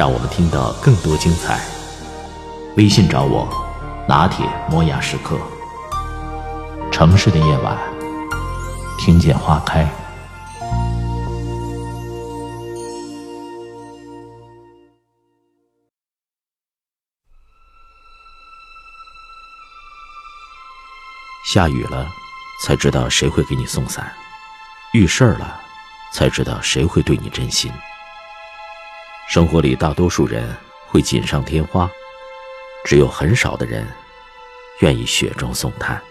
让我们听到更多精彩。微信找我，拿铁磨牙时刻。城市的夜晚，听见花开。下雨了，才知道谁会给你送伞；遇事儿了，才知道谁会对你真心。生活里，大多数人会锦上添花，只有很少的人愿意雪中送炭。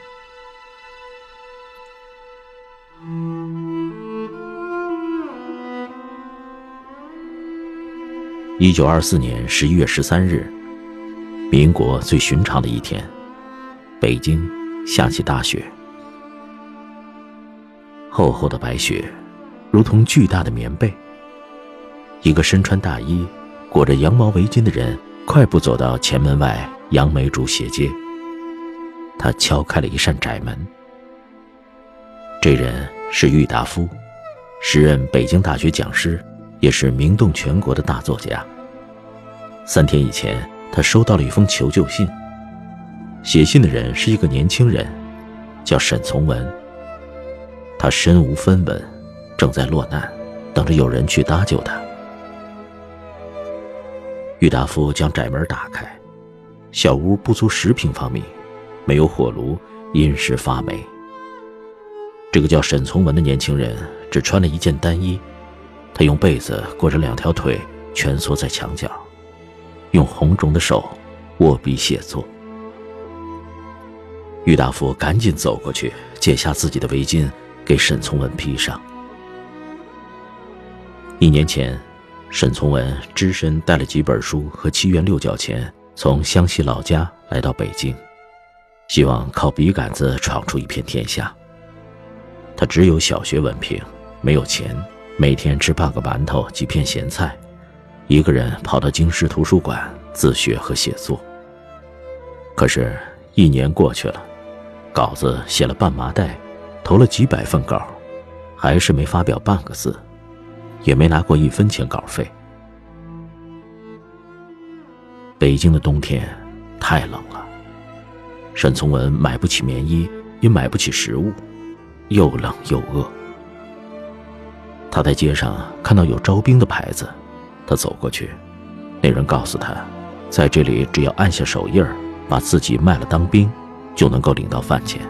一九二四年十一月十三日，民国最寻常的一天，北京下起大雪。厚厚的白雪，如同巨大的棉被。一个身穿大衣、裹着羊毛围巾的人，快步走到前门外杨梅竹斜街。他敲开了一扇窄门。这人是郁达夫，时任北京大学讲师，也是名动全国的大作家。三天以前，他收到了一封求救信。写信的人是一个年轻人，叫沈从文。他身无分文，正在落难，等着有人去搭救他。郁达夫将窄门打开，小屋不足十平方米，没有火炉，因时发霉。这个叫沈从文的年轻人只穿了一件单衣，他用被子裹着两条腿，蜷缩在墙角，用红肿的手握笔写作。郁达夫赶紧走过去，解下自己的围巾，给沈从文披上。一年前，沈从文只身带了几本书和七元六角钱，从湘西老家来到北京，希望靠笔杆子闯出一片天下。他只有小学文凭，没有钱，每天吃半个馒头、几片咸菜，一个人跑到京师图书馆自学和写作。可是，一年过去了，稿子写了半麻袋，投了几百份稿，还是没发表半个字，也没拿过一分钱稿费。北京的冬天太冷了，沈从文买不起棉衣，也买不起食物，又冷又饿。他在街上看到有招兵的牌子，他走过去，那人告诉他，在这里只要按下手印，把自己卖了当兵，就能够领到饭钱。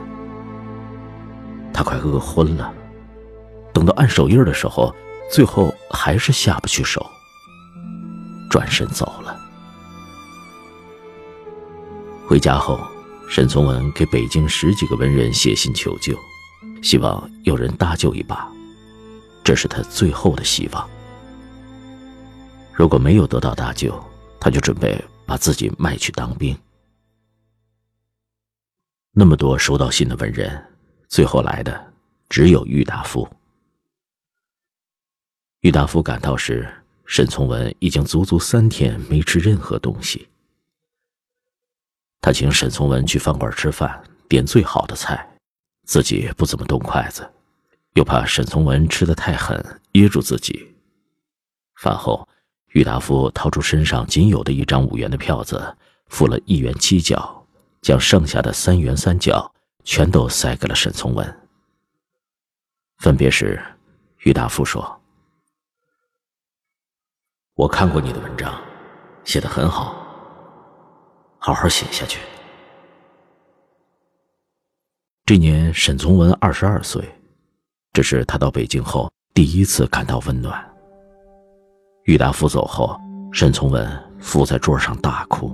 他快饿昏了，等到按手印的时候，最后还是下不去手，转身走了。回家后，沈从文给北京十几个文人写信求救，希望有人搭救一把，这是他最后的希望。如果没有得到搭救，他就准备把自己卖去当兵。那么多收到信的文人，最后来的只有郁达夫。郁达夫赶到时，沈从文已经足足三天没吃任何东西。他请沈从文去饭馆吃饭，点最好的菜，自己不怎么动筷子，又怕沈从文吃的太狠噎住自己。饭后，郁达夫掏出身上仅有的一张五元的票子，付了一元七角，将剩下的三元三角全都塞给了沈从文。分别时，郁达夫说：“我看过你的文章，写的很好。”好好写下去。这年，沈从文二十二岁，这是他到北京后第一次感到温暖。郁达夫走后，沈从文伏在桌上大哭。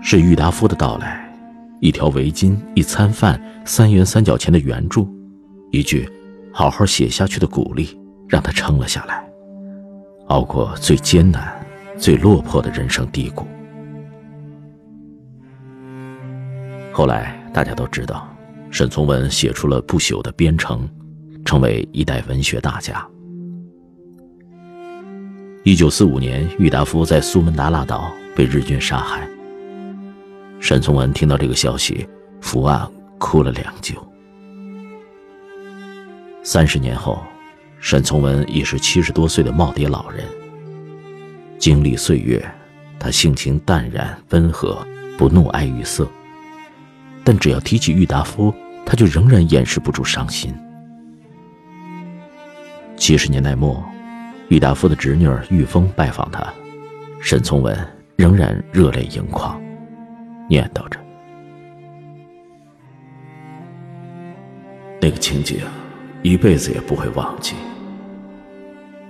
是郁达夫的到来，一条围巾、一餐饭、三元三角钱的援助，一句“好好写下去”的鼓励，让他撑了下来，熬过最艰难。最落魄的人生低谷。后来大家都知道，沈从文写出了不朽的《边城》，成为一代文学大家。一九四五年，郁达夫在苏门答腊岛被日军杀害。沈从文听到这个消息，伏案哭了良久。三十年后，沈从文已是七十多岁的耄耋老人。经历岁月，他性情淡然温和，不怒哀于色。但只要提起郁达夫，他就仍然掩饰不住伤心。七十年代末，郁达夫的侄女郁风拜访他，沈从文仍然热泪盈眶，念叨着：“那个情景，一辈子也不会忘记。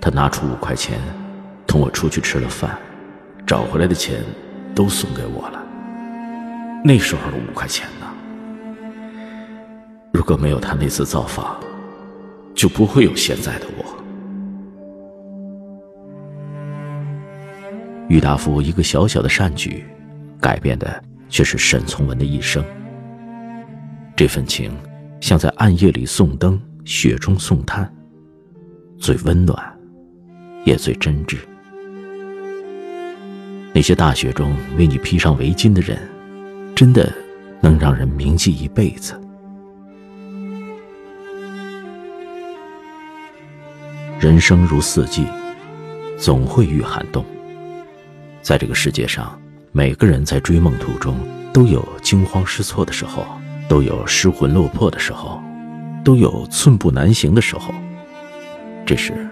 他拿出五块钱，同我出去吃了饭，找回来的钱都送给我了。那时候的五块钱呢？”如果没有他那次造访，就不会有现在的我。郁达夫一个小小的善举，改变的却是沈从文的一生。这份情，像在暗夜里送灯，雪中送炭，最温暖，也最真挚。那些大雪中为你披上围巾的人，真的能让人铭记一辈子。人生如四季，总会遇寒冬。在这个世界上，每个人在追梦途中都有惊慌失措的时候，都有失魂落魄的时候，都有寸步难行的时候。这时，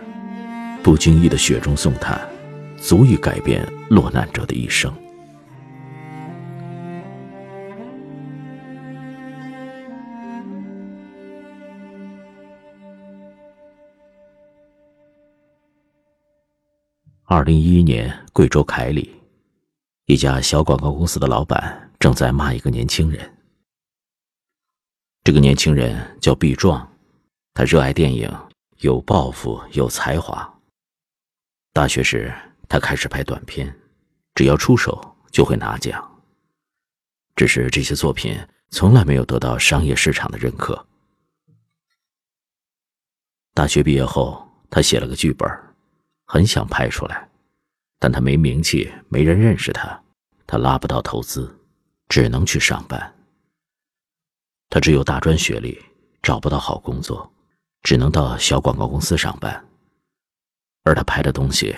不经意的雪中送炭，足以改变落难者的一生。二零一一年，贵州凯里，一家小广告公司的老板正在骂一个年轻人。这个年轻人叫毕壮，他热爱电影，有抱负，有才华。大学时，他开始拍短片，只要出手就会拿奖。只是这些作品从来没有得到商业市场的认可。大学毕业后，他写了个剧本。很想拍出来，但他没名气，没人认识他，他拉不到投资，只能去上班。他只有大专学历，找不到好工作，只能到小广告公司上班。而他拍的东西，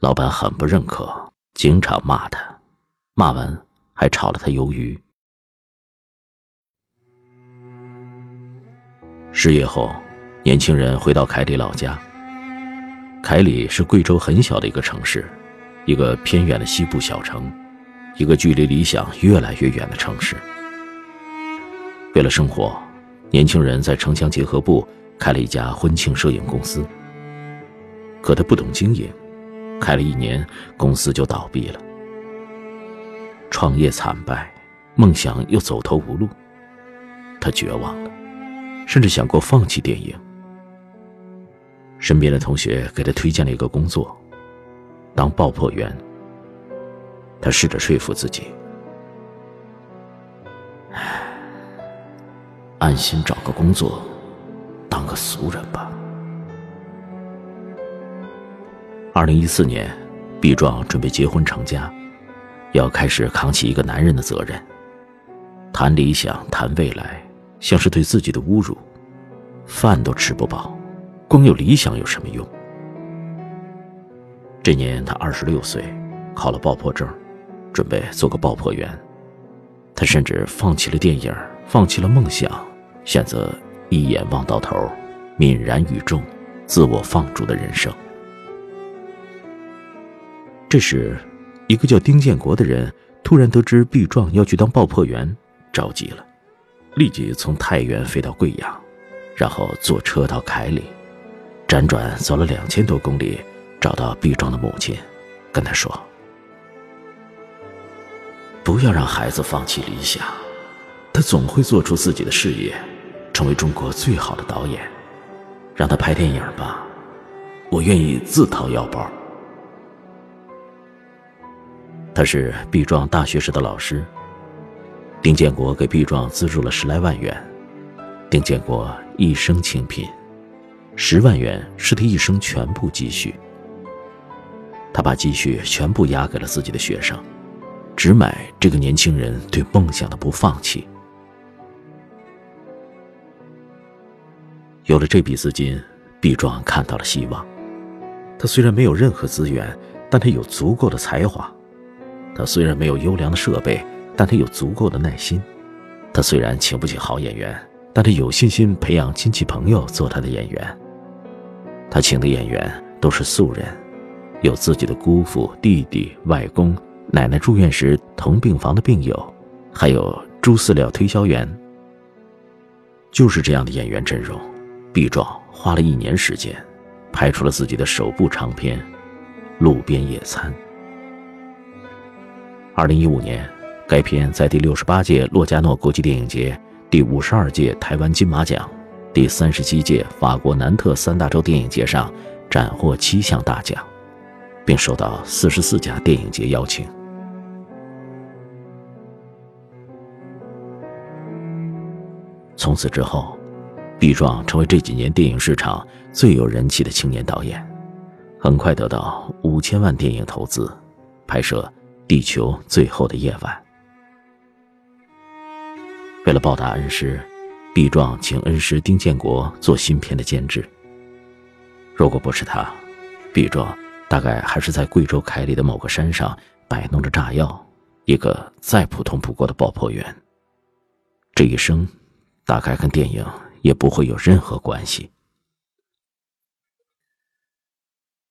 老板很不认可，经常骂他，骂完还炒了他鱿鱼。失业后，年轻人回到凯里老家。凯里是贵州很小的一个城市，一个偏远的西部小城，一个距离理想越来越远的城市。为了生活，年轻人在城乡结合部开了一家婚庆摄影公司。可他不懂经营，开了一年，公司就倒闭了。创业惨败，梦想又走投无路，他绝望了，甚至想过放弃电影。身边的同学给他推荐了一个工作，当爆破员。他试着说服自己，安心找个工作，当个俗人吧。二零一四年，毕壮准备结婚成家，要开始扛起一个男人的责任。谈理想，谈未来，像是对自己的侮辱，饭都吃不饱。光有理想有什么用？这年他二十六岁，考了爆破证，准备做个爆破员。他甚至放弃了电影，放弃了梦想，选择一眼望到头，泯然于众，自我放逐的人生。这时，一个叫丁建国的人突然得知毕壮要去当爆破员，着急了，立即从太原飞到贵阳，然后坐车到凯里。辗转走了两千多公里，找到毕壮的母亲，跟他说：“不要让孩子放弃理想，他总会做出自己的事业，成为中国最好的导演。让他拍电影吧，我愿意自掏腰包。”他是毕壮大学时的老师。丁建国给毕壮资助了十来万元，丁建国一生清贫，十万元是他一生全部积蓄。他把积蓄全部押给了自己的学生，只买这个年轻人对梦想的不放弃。有了这笔资金，毕壮看到了希望。他虽然没有任何资源，但他有足够的才华；他虽然没有优良的设备，但他有足够的耐心；他虽然请不起好演员，但他有信心培养亲戚朋友做他的演员。他请的演员都是素人，有自己的姑父、弟弟、外公、奶奶住院时同病房的病友，还有猪饲料推销员。就是这样的演员阵容，毕壮花了一年时间。拍出了自己的首部长片《路边野餐》。二零一五年，该片在第六十八届洛迦诺国际电影节、第五十二届台湾金马奖、第三十七届法国南特三大洲电影节上斩获七项大奖，并受到四十四家电影节邀请。从此之后。毕壮成为这几年电影市场最有人气的青年导演，很快得到五千万电影投资，拍摄《地球最后的夜晚》。为了报答恩师，毕壮请恩师丁建国做新片的监制。如果不是他，毕壮大概还是在贵州凯里的某个山上摆弄着炸药，一个再普通不过的爆破员。这一生，大概跟电影。也不会有任何关系。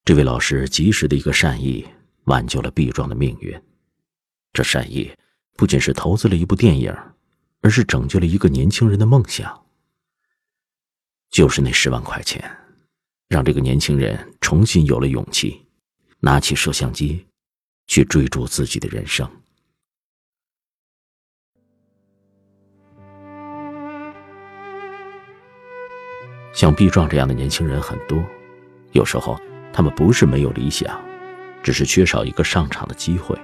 这位老师及时的一个善意，挽救了毕壮的命运。这善意不仅是投资了一部电影，而是拯救了一个年轻人的梦想。就是那十万块钱，让这个年轻人重新有了勇气，拿起摄像机，去追逐自己的人生。像毕壮这样的年轻人很多，有时候他们不是没有理想，只是缺少一个上场的机会，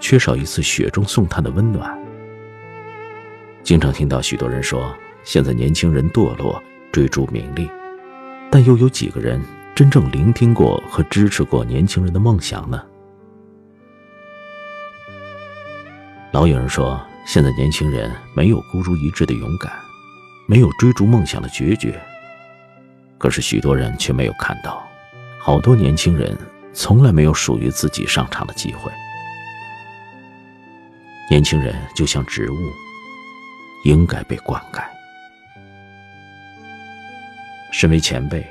缺少一次雪中送炭的温暖。经常听到许多人说，现在年轻人堕落，追逐名利，但又有几个人真正聆听过和支持过年轻人的梦想呢？老有人说，现在年轻人没有孤注一掷的勇敢，没有追逐梦想的决绝。可是许多人却没有看到，好多年轻人从来没有属于自己上场的机会。年轻人就像植物，应该被灌溉。身为前辈，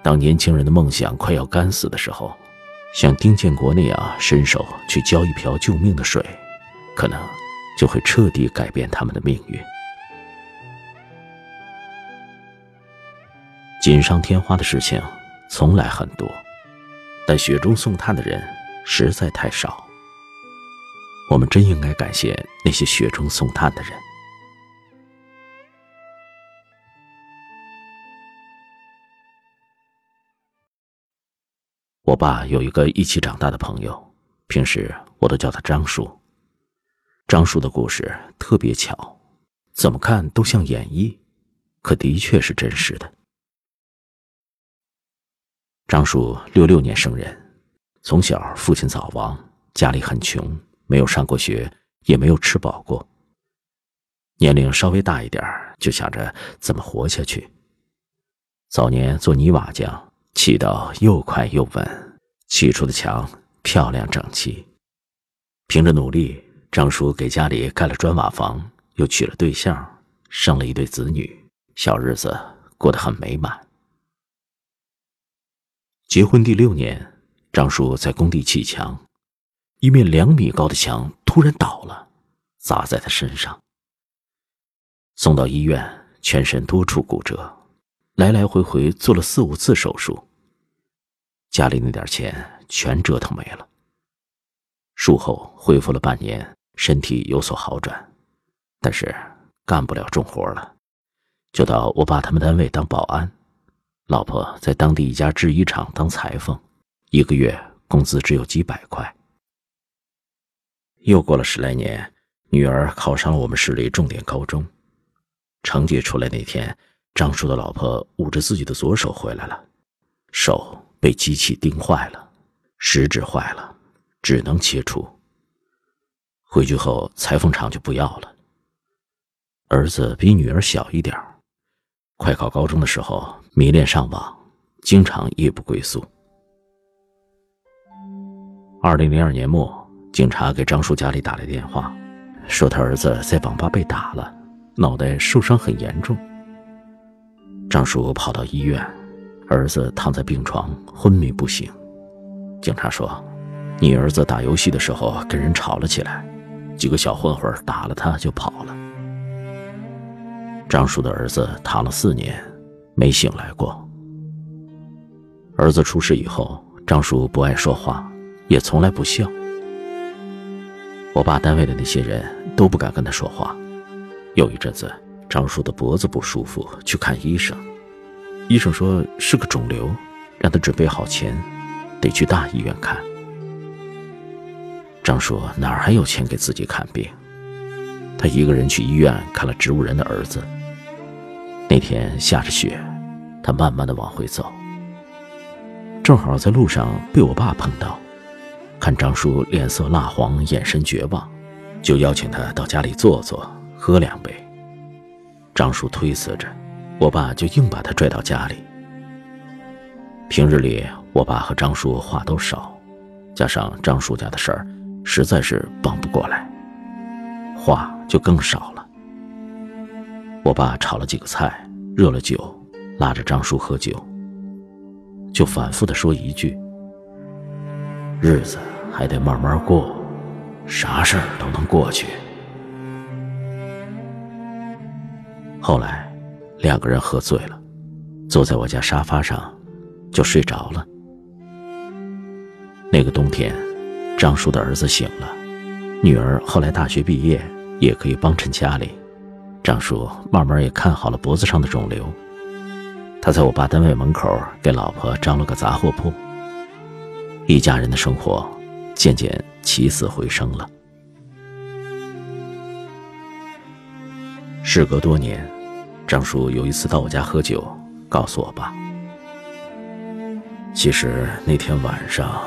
当年轻人的梦想快要干死的时候，像丁建国那样伸手去浇一瓢救命的水，可能就会彻底改变他们的命运。锦上添花的事情从来很多，但雪中送炭的人实在太少。我们真应该感谢那些雪中送炭的人。我爸有一个一起长大的朋友，平时我都叫他张叔。张叔的故事特别巧，怎么看都像演绎，可的确是真实的。张叔六六年生人，从小父亲早亡，家里很穷，没有上过学，也没有吃饱过。年龄稍微大一点就想着怎么活下去。早年做泥瓦匠，砌到又快又稳，砌出的墙漂亮整齐。凭着努力，张叔给家里盖了砖瓦房，又娶了对象，生了一对子女，小日子过得很美满。结婚第六年，张叔在工地砌墙，一面两米高的墙突然倒了，砸在他身上。送到医院，全身多处骨折，来来回回做了四五次手术。家里那点钱全折腾没了。术后恢复了半年，身体有所好转，但是干不了重活了，就到我爸他们单位当保安。老婆在当地一家制衣厂当裁缝，一个月工资只有几百块。又过了十来年，女儿考上了我们市里重点高中。成绩出来那天，张叔的老婆捂着自己的左手回来了，手被机器钉坏了，食指坏了，只能切除。回去后，裁缝厂就不要了。儿子比女儿小一点快考高中的时候迷恋上网，经常夜不归宿。二零零二年末，警察给张叔家里打来电话，说他儿子在网吧被打了，脑袋受伤很严重。张叔跑到医院，儿子躺在病床昏迷不醒。警察说，你儿子打游戏的时候跟人吵了起来，几个小混混打了他就跑了。张叔的儿子躺了四年，没醒来过。儿子出事以后，张叔不爱说话。也从来不笑。我爸单位的那些人都不敢跟他说话。有一阵子，张叔的脖子不舒服，去看医生。医生说是个肿瘤，让他准备好钱，得去大医院看。张叔哪还有钱给自己看病？他一个人去医院看了植物人的儿子。那天下着雪，他慢慢的往回走，正好在路上被我爸碰到。看张叔脸色蜡黄，眼神绝望，就邀请他到家里坐坐，喝两杯。张叔推辞着，我爸就硬把他拽到家里。平日里我爸和张叔话都少，加上张叔家的事儿，实在是帮不过来，话就更少了。我爸炒了几个菜，热了酒，拉着张叔喝酒，就反复的说一句：“日子。”还得慢慢过，啥事儿都能过去。后来，两个人喝醉了，坐在我家沙发上，就睡着了。那个冬天，张叔的儿子醒了，女儿后来大学毕业，也可以帮衬家里。张叔慢慢也看好了脖子上的肿瘤，他在我爸单位门口给老婆张了个杂货铺，一家人的生活。渐渐起死回生了。事隔多年，张叔有一次到我家喝酒，告诉我爸：“其实那天晚上，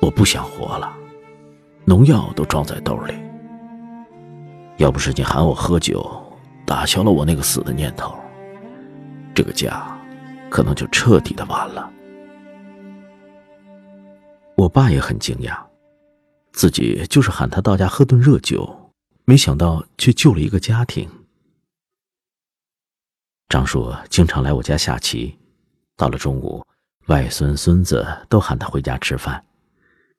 我不想活了，农药都装在兜里。要不是你喊我喝酒，打消了我那个死的念头，这个家可能就彻底的完了。”我爸也很惊讶，自己就是喊他到家喝顿热酒，没想到却救了一个家庭。张叔经常来我家下棋，到了中午，外孙孙子都喊他回家吃饭，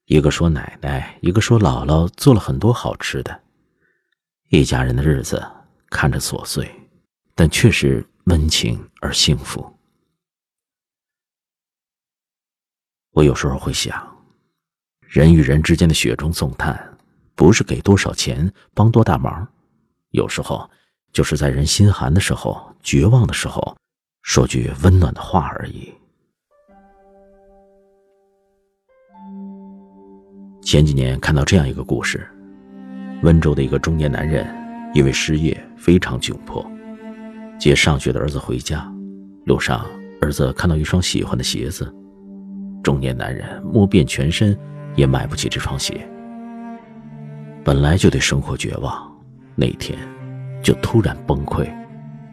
一个说奶奶，一个说姥姥做了很多好吃的，一家人的日子看着琐碎，但却是温情而幸福。我有时候会想。人与人之间的雪中送炭，不是给多少钱帮多大忙，有时候就是在人心寒的时候、绝望的时候，说句温暖的话而已。前几年看到这样一个故事：温州的一个中年男人因为失业非常窘迫，接上学的儿子回家，路上儿子看到一双喜欢的鞋子，中年男人摸遍全身。也买不起这双鞋。本来就对生活绝望，那天就突然崩溃，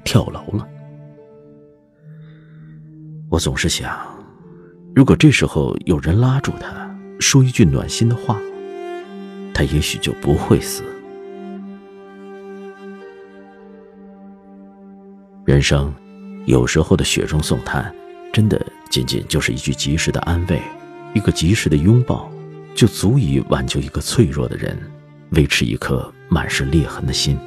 跳楼了。我总是想，如果这时候有人拉住他，说一句暖心的话，他也许就不会死。人生有时候的雪中送炭，真的仅仅就是一句及时的安慰，一个及时的拥抱。就足以挽救一个脆弱的人，维持一颗满是裂痕的心。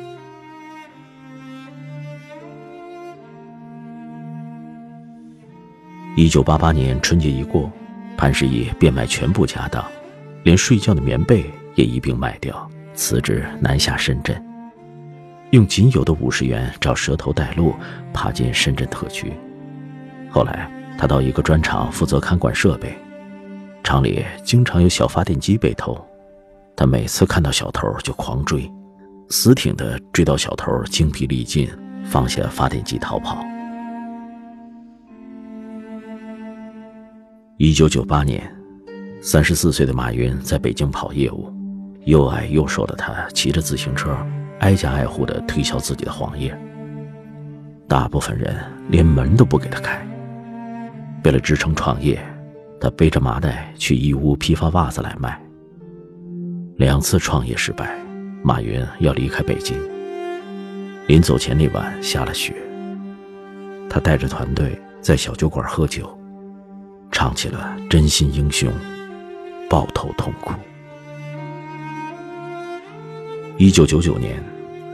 一九八八年春节一过，潘石屹变卖全部家当，连睡觉的棉被也一并卖掉，辞职南下深圳，用仅有的五十元找蛇头带路，爬进深圳特区。后来，他到一个砖厂负责看管设备。厂里经常有小发电机被偷，他每次看到小偷就狂追，死挺的追到小偷精疲力尽，放下发电机逃跑。一九九八年，三十四岁的马云在北京跑业务，又矮又瘦的他骑着自行车，挨家挨户的推销自己的黄页。大部分人连门都不给他开。为了支撑创业，他背着麻袋去义乌批发袜子来卖。两次创业失败，马云要离开北京。临走前那晚下了雪，他带着团队在小酒馆喝酒，唱起了《真心英雄》，抱头痛哭。一九九九年，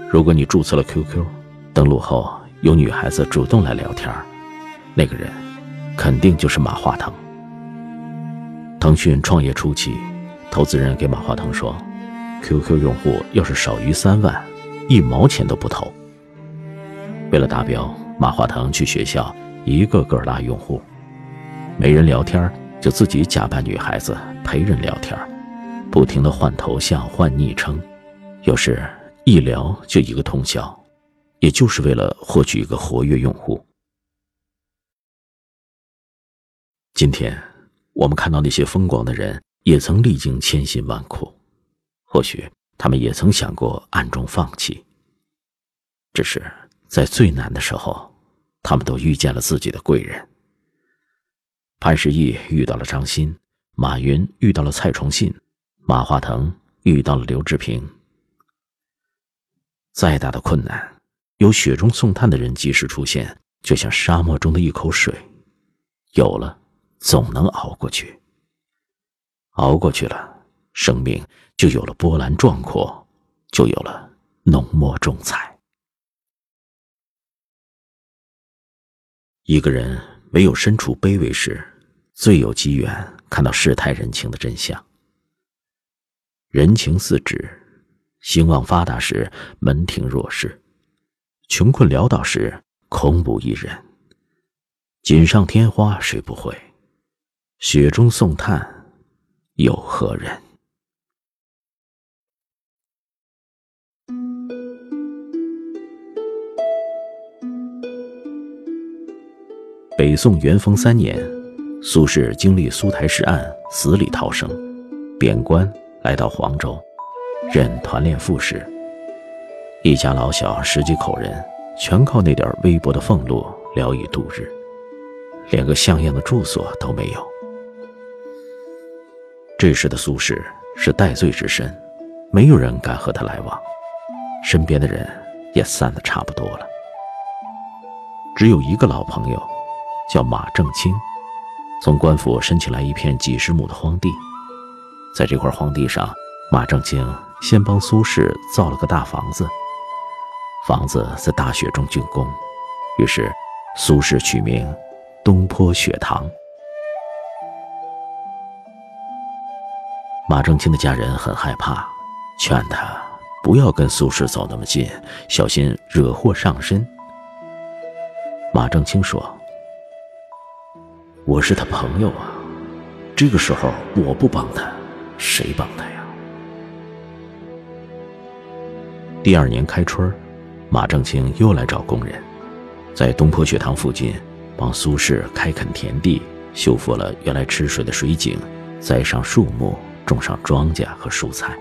如果你注册了 QQ，登录后。有女孩子主动来聊天那个人肯定就是马化腾。腾讯创业初期，投资人给马化腾说：“QQ 用户要是少于三万，一毛钱都不投。”为了达标，马化腾去学校一个个拉用户，没人聊天就自己假扮女孩子陪人聊天，不停的换头像、换昵称，有时一聊就一个通宵。也就是为了获取一个活跃用户。今天我们看到那些风光的人，也曾历经千辛万苦，或许他们也曾想过暗中放弃。只是在最难的时候，他们都遇见了自己的贵人。潘石屹遇到了张欣，马云遇到了蔡崇信，马化腾遇到了刘志平。再大的困难。有雪中送炭的人及时出现，就像沙漠中的一口水，有了，总能熬过去。熬过去了，生命就有了波澜壮阔，就有了浓墨重彩。一个人没有身处卑微时，最有机缘看到世态人情的真相。人情似纸，兴旺发达时门庭若市。穷困潦倒时，空无一人。锦上添花谁不会？雪中送炭有何人？北宋元丰三年，苏轼经历苏台诗案，死里逃生，贬官来到黄州，任团练副使。一家老小十几口人，全靠那点微薄的俸禄聊以度日，连个像样的住所都没有。这时的苏轼是戴罪之身，没有人敢和他来往，身边的人也散得差不多了。只有一个老朋友，叫马正清，从官府申请来一片几十亩的荒地，在这块荒地上，马正清先帮苏轼造了个大房子。房子在大雪中竣工，于是苏轼取名东坡雪堂。马正清的家人很害怕，劝他不要跟苏轼走那么近，小心惹祸上身。马正清说：“我是他朋友啊，这个时候我不帮他，谁帮他呀？”第二年开春马正清又来找工人，在东坡学堂附近帮苏轼开垦田地，修复了原来吃水的水井，栽上树木，种上庄稼和蔬菜。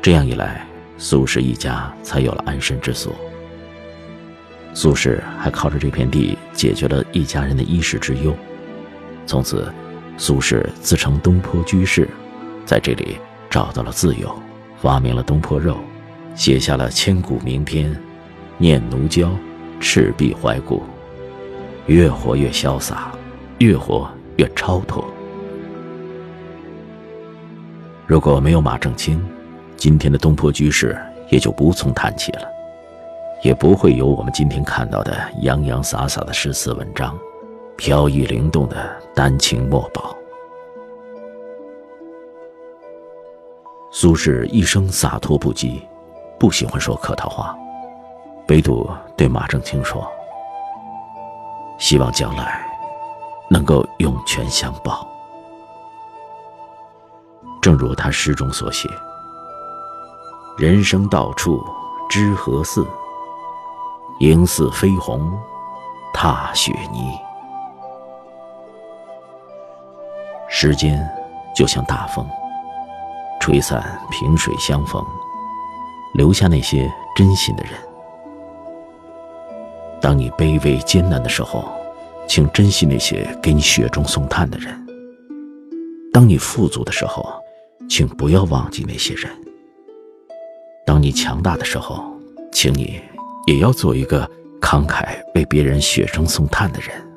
这样一来，苏轼一家才有了安身之所。苏轼还靠着这片地解决了一家人的衣食之忧。从此，苏轼自称东坡居士，在这里找到了自由，发明了东坡肉。写下了千古名篇，《念奴娇·赤壁怀古》，越活越潇洒，越活越超脱。如果没有马正清，今天的东坡居士也就无从谈起了，也不会有我们今天看到的洋洋洒洒的诗词文章，飘逸灵动的丹青墨宝。苏轼一生洒脱不羁。不喜欢说客套话，唯独对马正清说：“希望将来能够涌泉相报。”正如他诗中所写：“人生到处知何似？应似飞鸿踏雪泥。”时间就像大风，吹散萍水相逢，留下那些真心的人。当你卑微艰难的时候，请珍惜那些给你雪中送炭的人；当你富足的时候，请不要忘记那些人；当你强大的时候，请你也要做一个慷慨为别人雪中送炭的人。